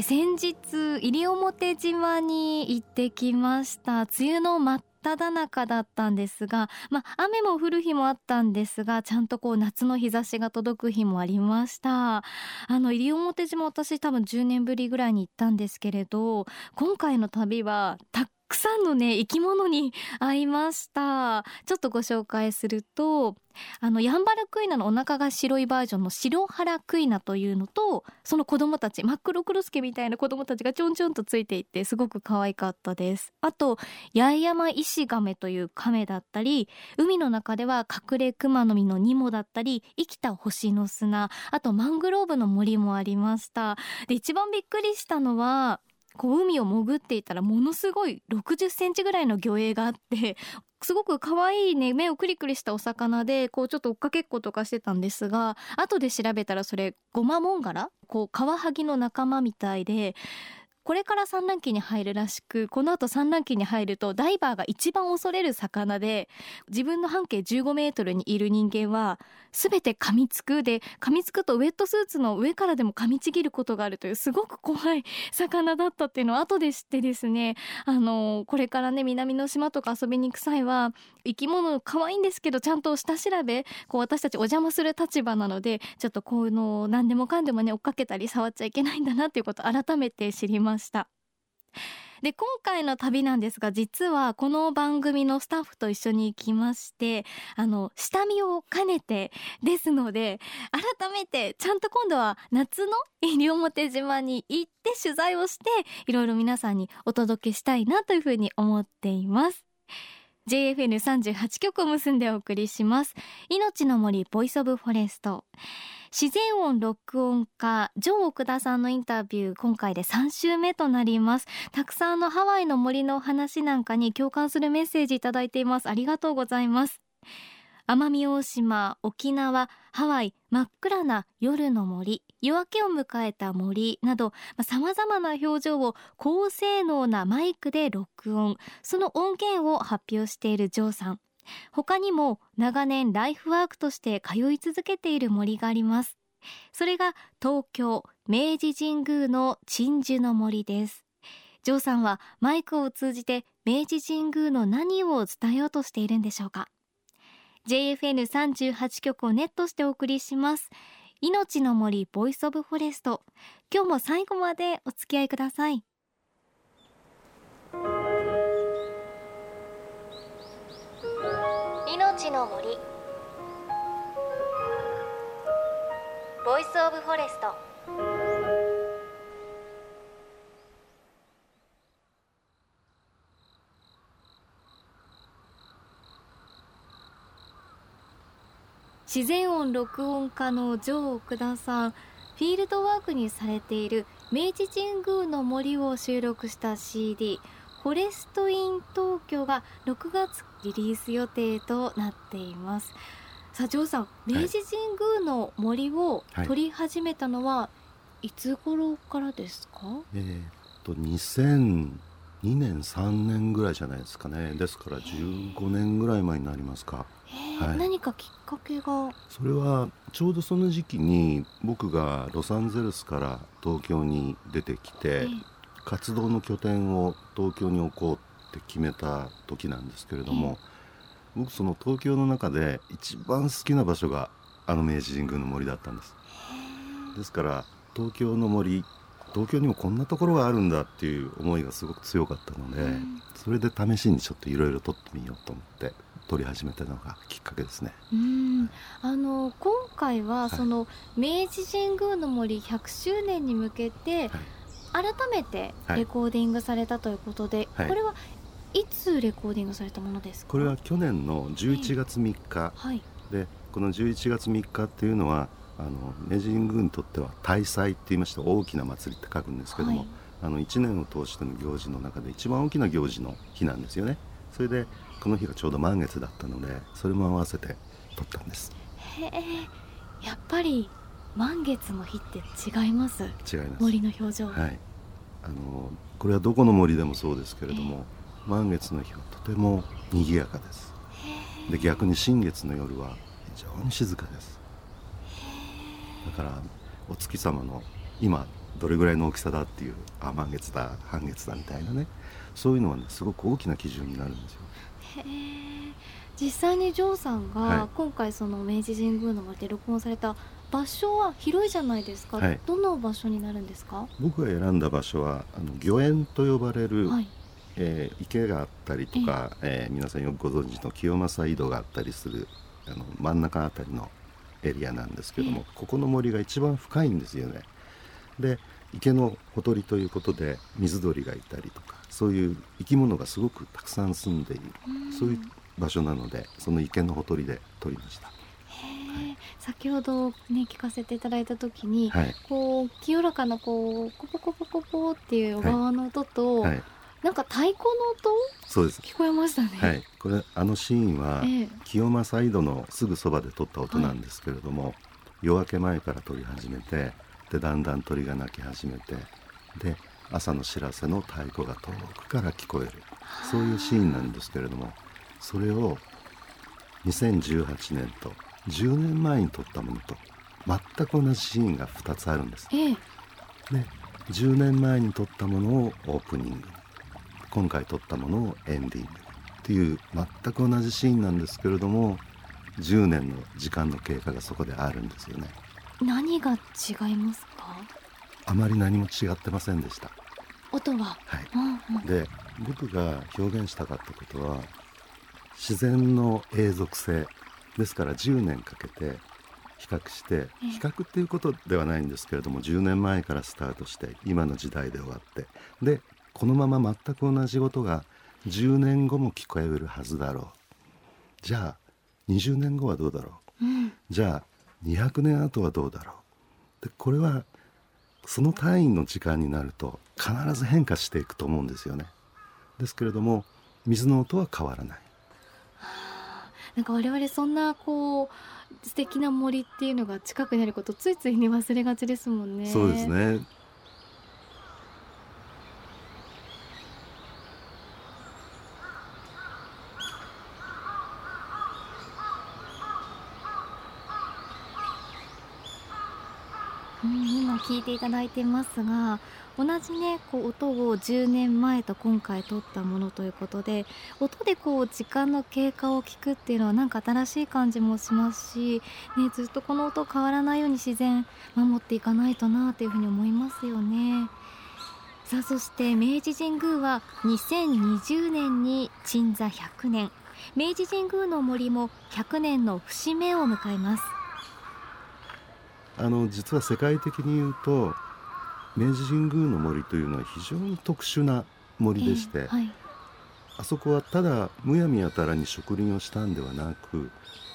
先日西表島に行ってきました。梅雨の真っ只中だったんですが、まあ、雨も降る日もあったんですがちゃんとこう夏の日差しが届く日もありました。あの西表島私多分10年ぶりぐらいに行ったんですけれど今回の旅はたくさんのね生き物に会いました。ちょっとご紹介するとあのヤンバルクイナのお腹が白いバージョンの白原クイナというのとその子供たち真っ黒クロスケみたいな子供たちがちょんちょんとついていてすごく可愛かったです。あと八重山石亀という亀だったり海の中では隠れクマノミのニモだったり生きた星の砂あとマングローブの森もありました。で一番びっくりしたのはこう海を潜っていたらものすごい60センチぐらいの魚影があって すごく可愛いね目をクリクリしたお魚でこうちょっと追っかけっことかしてたんですが後で調べたらそれゴマモンガラこうカワハギの仲間みたいでこれから産卵期に入るらしくこの後産卵期に入るとダイバーが一番恐れる魚で自分の半径15メートルにいる人間は全て噛みつく。で噛みつくとウェットスーツの上からでも噛みちぎることがあるというすごく怖い魚だったっていうのを後で知ってですねあのこれからね南の島とか遊びに行く際は生き物可愛いんですけどちゃんと下調べこう私たちお邪魔する立場なのでちょっとこうの何でもかんでもね追っかけたり触っちゃいけないんだなっていうことを改めて知りました。ました。で今回の旅なんですが実はこの番組のスタッフと一緒に行きましてあの下見を兼ねてですので改めてちゃんと今度は夏の西表島に行って取材をしていろいろ皆さんにお届けしたいなというふうに思っています。JFN38 曲を結んでお送りします。命の森 Voice of Forest。自然音録音家ジョー奥田さんのインタビュー今回で3週目となります。たくさんのハワイの森の話なんかに共感するメッセージいただいています。ありがとうございます。奄美大島沖縄ハワイ真っ暗な夜の森夜明けを迎えた森などさまざ、まな表情を高性能なマイクで録音。その音源を発表しているジョーさん。他にも長年ライフワークとして通い続けている森があります。それが東京明治神宮の鎮守の森です。ジョーさんはマイクを通じて明治神宮の何を伝えようとしているんでしょうか？JFN38 局をネットしてお送りします。命の森 Voice of Forest。今日も最後までお付き合いください。の森。 Voice of Forest自然音録音家の城奥田さん。フィールドワークにされている明治神宮の森を収録した CD フォレストイン東京が6月リリース予定となっています。さあジョーさん明治神宮の森を撮り始めたのはいつ頃からですか、はい、えー、っと2002年3年ぐらいじゃないですかね。ですから15年ぐらい前になりますか、はい、何かきっかけが？それはちょうどその時期に僕がロサンゼルスから東京に出てきて、活動の拠点を東京に置こうって決めた時なんですけれども、僕その東京の中で一番好きな場所があの明治神宮の森だったんです。ですから東京の森東京にもこんなところがあるんだっていう思いがすごく強かったので、それで試しにちょっといろいろ撮ってみようと思って撮り始めたのがきっかけですね。うん。あの今回はその明治神宮の森100周年に向けて、改めてレコーディングされたということで、はい、これはいつレコーディングされたものですこれは去年の11月3日、はい、でこの11月3日っていうのはあの明治神宮にとっては大祭って言いまして大きな祭りって書くんですけども、はい、あの1年を通しての行事の中で一番大きな行事の日なんですよね。それでこの日がちょうど満月だったのでそれも合わせて撮ったんです。へえ。やっぱり満月の日って違います？違います。森の表情。はい。あのこれはどこの森でもそうですけれども、満月の日はとても賑やかです。で逆に新月の夜は非常に静かです。だからお月様の今どれぐらいの大きさだっていうあ満月だ半月だみたいなねそういうのはねすごく大きな基準になるんですよ。実際にジョーさんはい。が今回その明治神宮の森で録音された場所は広いじゃないですか、はい。どの場所になるんですか？僕が選んだ場所はあの御苑と呼ばれる、はい。えー池があったりとか、えー皆さんよくご存知の清正井戸があったりするあの真ん中あたりのエリアなんですけども、えここの森が一番深いんですよね。で池のほとりということで水鳥がいたりとかそういう生き物がすごくたくさん住んでいるそういう場所なのでその池のほとりで撮りました。先ほどね聞かせていただいた時に、はい、こう清らかなこうコポコポコポっていう小川の音と、はい、なんか太鼓の音？そうです。聞こえましたね。はい、これあのシーンは、ええ。清正井戸のすぐそばで撮った音なんですけれども、夜明け前から撮り始めてでだんだん鳥が鳴き始めてで朝の知らせの太鼓が遠くから聞こえる。そういうシーンなんですけれどもそれを2018年と10年前に撮ったものと全く同じシーンが2つあるんです。ええ。で10年前に撮ったものをオープニングに今回撮ったものをエンディングにっていう全く同じシーンなんですけれども10年の時間の経過がそこであるんですよね。何が違いますか？あまり何も違ってませんでした。音は、はい。うんうん。で僕が表現したかったことは自然の永続性ですから10年かけて比較してええ。比較っていうことではないんですけれども10年前からスタートして今の時代で終わってでこのまま全く同じことが10年後も聞こえるはずだろう。じゃあ20年後はどうだろう。うん。じゃあ200年後はどうだろう。でこれはその単位の時間になると必ず変化していくと思うんですよね。ですけれども水の音は変わらないなんか我々そんなこう素敵な森っていうのが近くにあることついついに忘れがちですもんね。そうです。ねうん、今聞いていただいてますが同じねこう音を10年前と今回撮ったものということで音でこう時間の経過を聞くっていうのはなんか新しい感じもしますし、ね、ずっとこの音変わらないように自然守っていかないとなというふうに思いますよね。さあそして明治神宮は2020年に鎮座100年明治神宮の森も100年の節目を迎えます。あの実は世界的に言うと明治神宮の森というのは非常に特殊な森でして、ええはい。あそこはただむやみやたらに植林をしたんではなく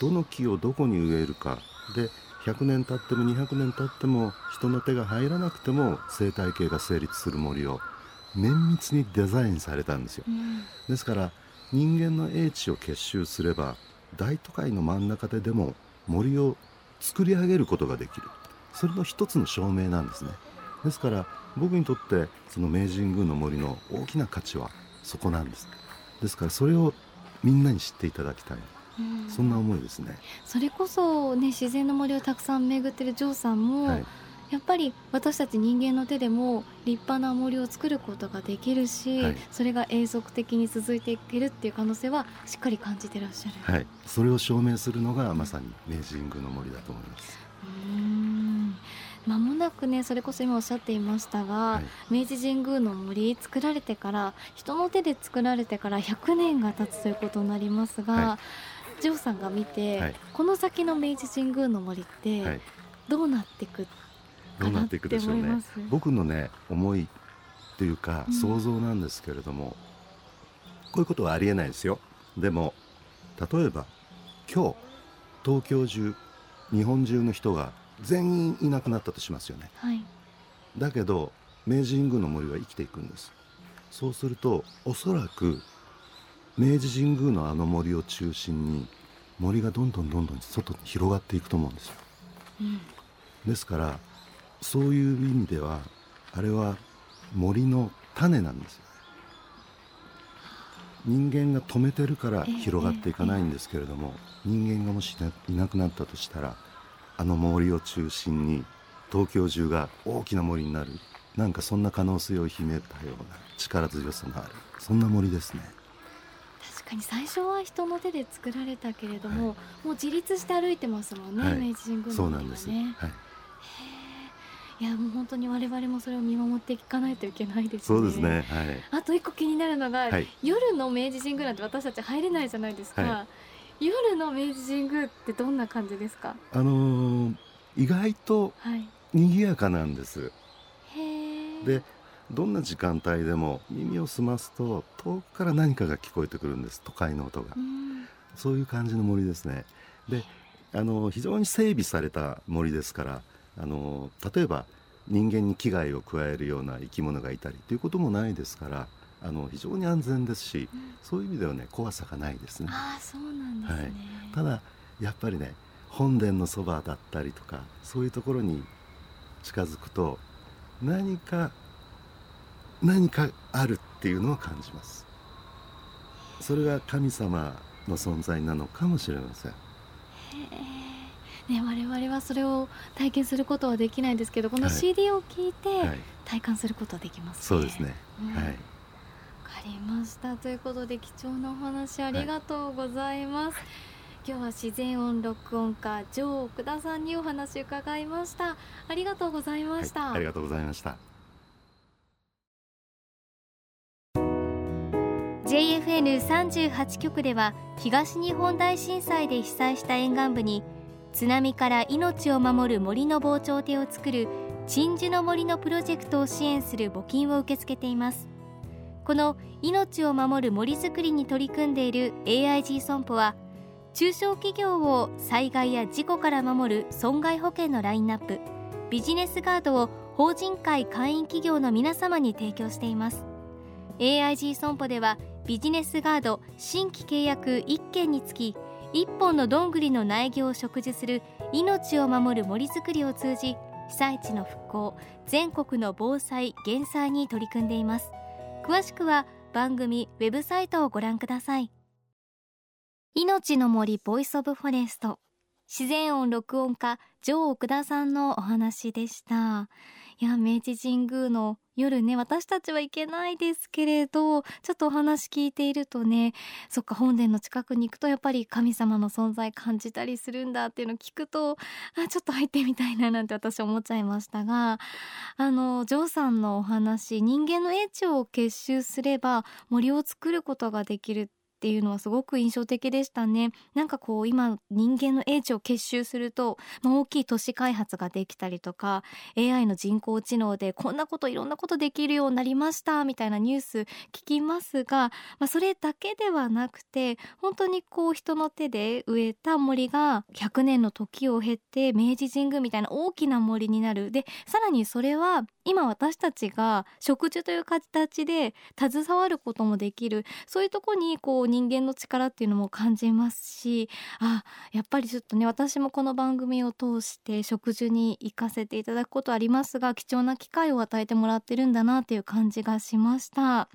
どの木をどこに植えるかで100年経っても200年経っても人の手が入らなくても生態系が成立する森を綿密にデザインされたんですよ。うん。ですから人間の英知を結集すれば大都会の真ん中ででも森を作り上げることができる。それの一つの証明なんですね。ですから僕にとってその明治神宮の森の大きな価値はそこなんです。ですからそれをみんなに知っていただきたい。うん。そんな思いですね、それこそね自然の森をたくさん巡ってるジョーさんも、はい、やっぱり私たち人間の手でも立派な森を作ることができるし、はい。それが永続的に続いていけるっていう可能性はしっかり感じてらっしゃる。はい、それを証明するのがまさに明治神宮の森だと思います、うーん。間もなくねそれこそ今おっしゃっていましたが、はい、明治神宮の森作られてから人の手で作られてから100年が経つということになりますが、はジョーさんが見て、はい。この先の明治神宮の森ってはい、どうなっていくどうなっていくでしょうね。僕のね思いっていうかうん。想像なんですけれども、こういうことはありえないですよ。でも例えば今日東京中日本中の人が全員いなくなったとしますよね。はい、だけど明治神宮の森は生きていくんです。そうするとおそらく明治神宮のあの森を中心に森がどんどんどんどん外に広がっていくと思うんですよ。うん。ですからそういう意味ではあれは森の種なんですよ。人間が止めてるから広がっていかないんですけれども、人間がもしいなくなったとしたらあの森を中心に東京中が大きな森になる。なんかそんな可能性を秘めたような力強さがあるそんな森ですね。確かに最初は人の手で作られたけれども、はい、もう自立して歩いてますもんね、はい、明治神宮の、ね、そうなんです、はい、いやもう本当に我々もそれを見守っていかないといけないですね。そうですね。はい。あと一個気になるのが、はい、夜の明治神宮なんて私たち入れないじゃないですか。はい、夜の明治神宮ってどんな感じですか？あのー、意外と賑やかなんです。はい、で。どんな時間帯でも耳を澄ますと遠くから何かが聞こえてくるんです都会の音が、そういう感じの森ですねであの非常に整備された森ですからあの例えば人間に危害を加えるような生き物がいたりということもないですからあの非常に安全ですし、うん、そういう意味ではね怖さがないですね。あそうなんですね、はい、ただやっぱりね本殿のそばだったりとかそういうところに近づくと何か何かあるっていうのを感じますそれが神様の存在なのかもしれません。ね、我々はそれを体験することはできないんですけどこの CD を聞いて体感することはできます、ね。はい、そうですね、うん、はい。わかりました。ということで貴重なお話ありがとうございます、はい、今日は自然音録音家城奥田さんにお話伺いました。ありがとうございました、はい、ありがとうございました。JFN38 局では東日本大震災で被災した沿岸部に津波から命を守る森の防潮堤を作る鎮守の森のプロジェクトを支援する募金を受け付けています。この命を守る森づくりに取り組んでいる AIG 損保は中小企業を災害や事故から守る損害保険のラインナップビジネスガードを法人会会員企業の皆様に提供しています。AIG 損保ではビジネスガード新規契約1件につき一本のどんぐりの苗木を植樹する命を守る森づくりを通じ被災地の復興全国の防災減災に取り組んでいます。詳しくは番組ウェブサイトをご覧ください。命の森 Voice of Forest。自然音録音家ジョー奥田さんのお話でした。いや明治神宮の夜ね私たちは行けないですけれどちょっとお話聞いているとねそっか本殿の近くに行くとやっぱり神様の存在感じたりするんだっていうのを聞くとあちょっと入ってみたいななんて私思っちゃいましたがあのジョーさんのお話人間の英知を結集すれば森を作ることができるっていうのはすごく印象的でしたね。なんかこう今人間の英知を結集すると、まあ、大きい都市開発ができたりとか AI の人工知能でこんなこといろんなことできるようになりましたみたいなニュース聞きますが、まあ、それだけではなくて本当にこう人の手で植えた森が100年の時を経て明治神宮みたいな大きな森になる。でさらにそれは今私たちが植樹という形で携わることもできる。そういうとこにこう人間の力っていうのも感じますしあやっぱりちょっとね私もこの番組を通して植樹に行かせていただくことありますが貴重な機会を与えてもらってるんだなっていう感じがしました。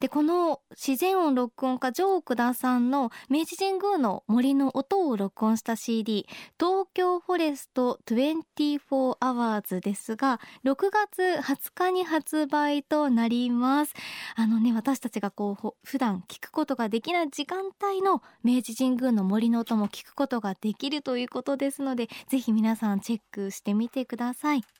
でこの自然音録音家ジョークダさんの明治神宮の森の音を録音した CD 東京フォレスト24アワーズですが6月20日に発売となります。あのね私たちがこう普段聞くことができない時間帯の明治神宮の森の音も聞くことができるということですのでぜひ皆さんチェックしてみてください。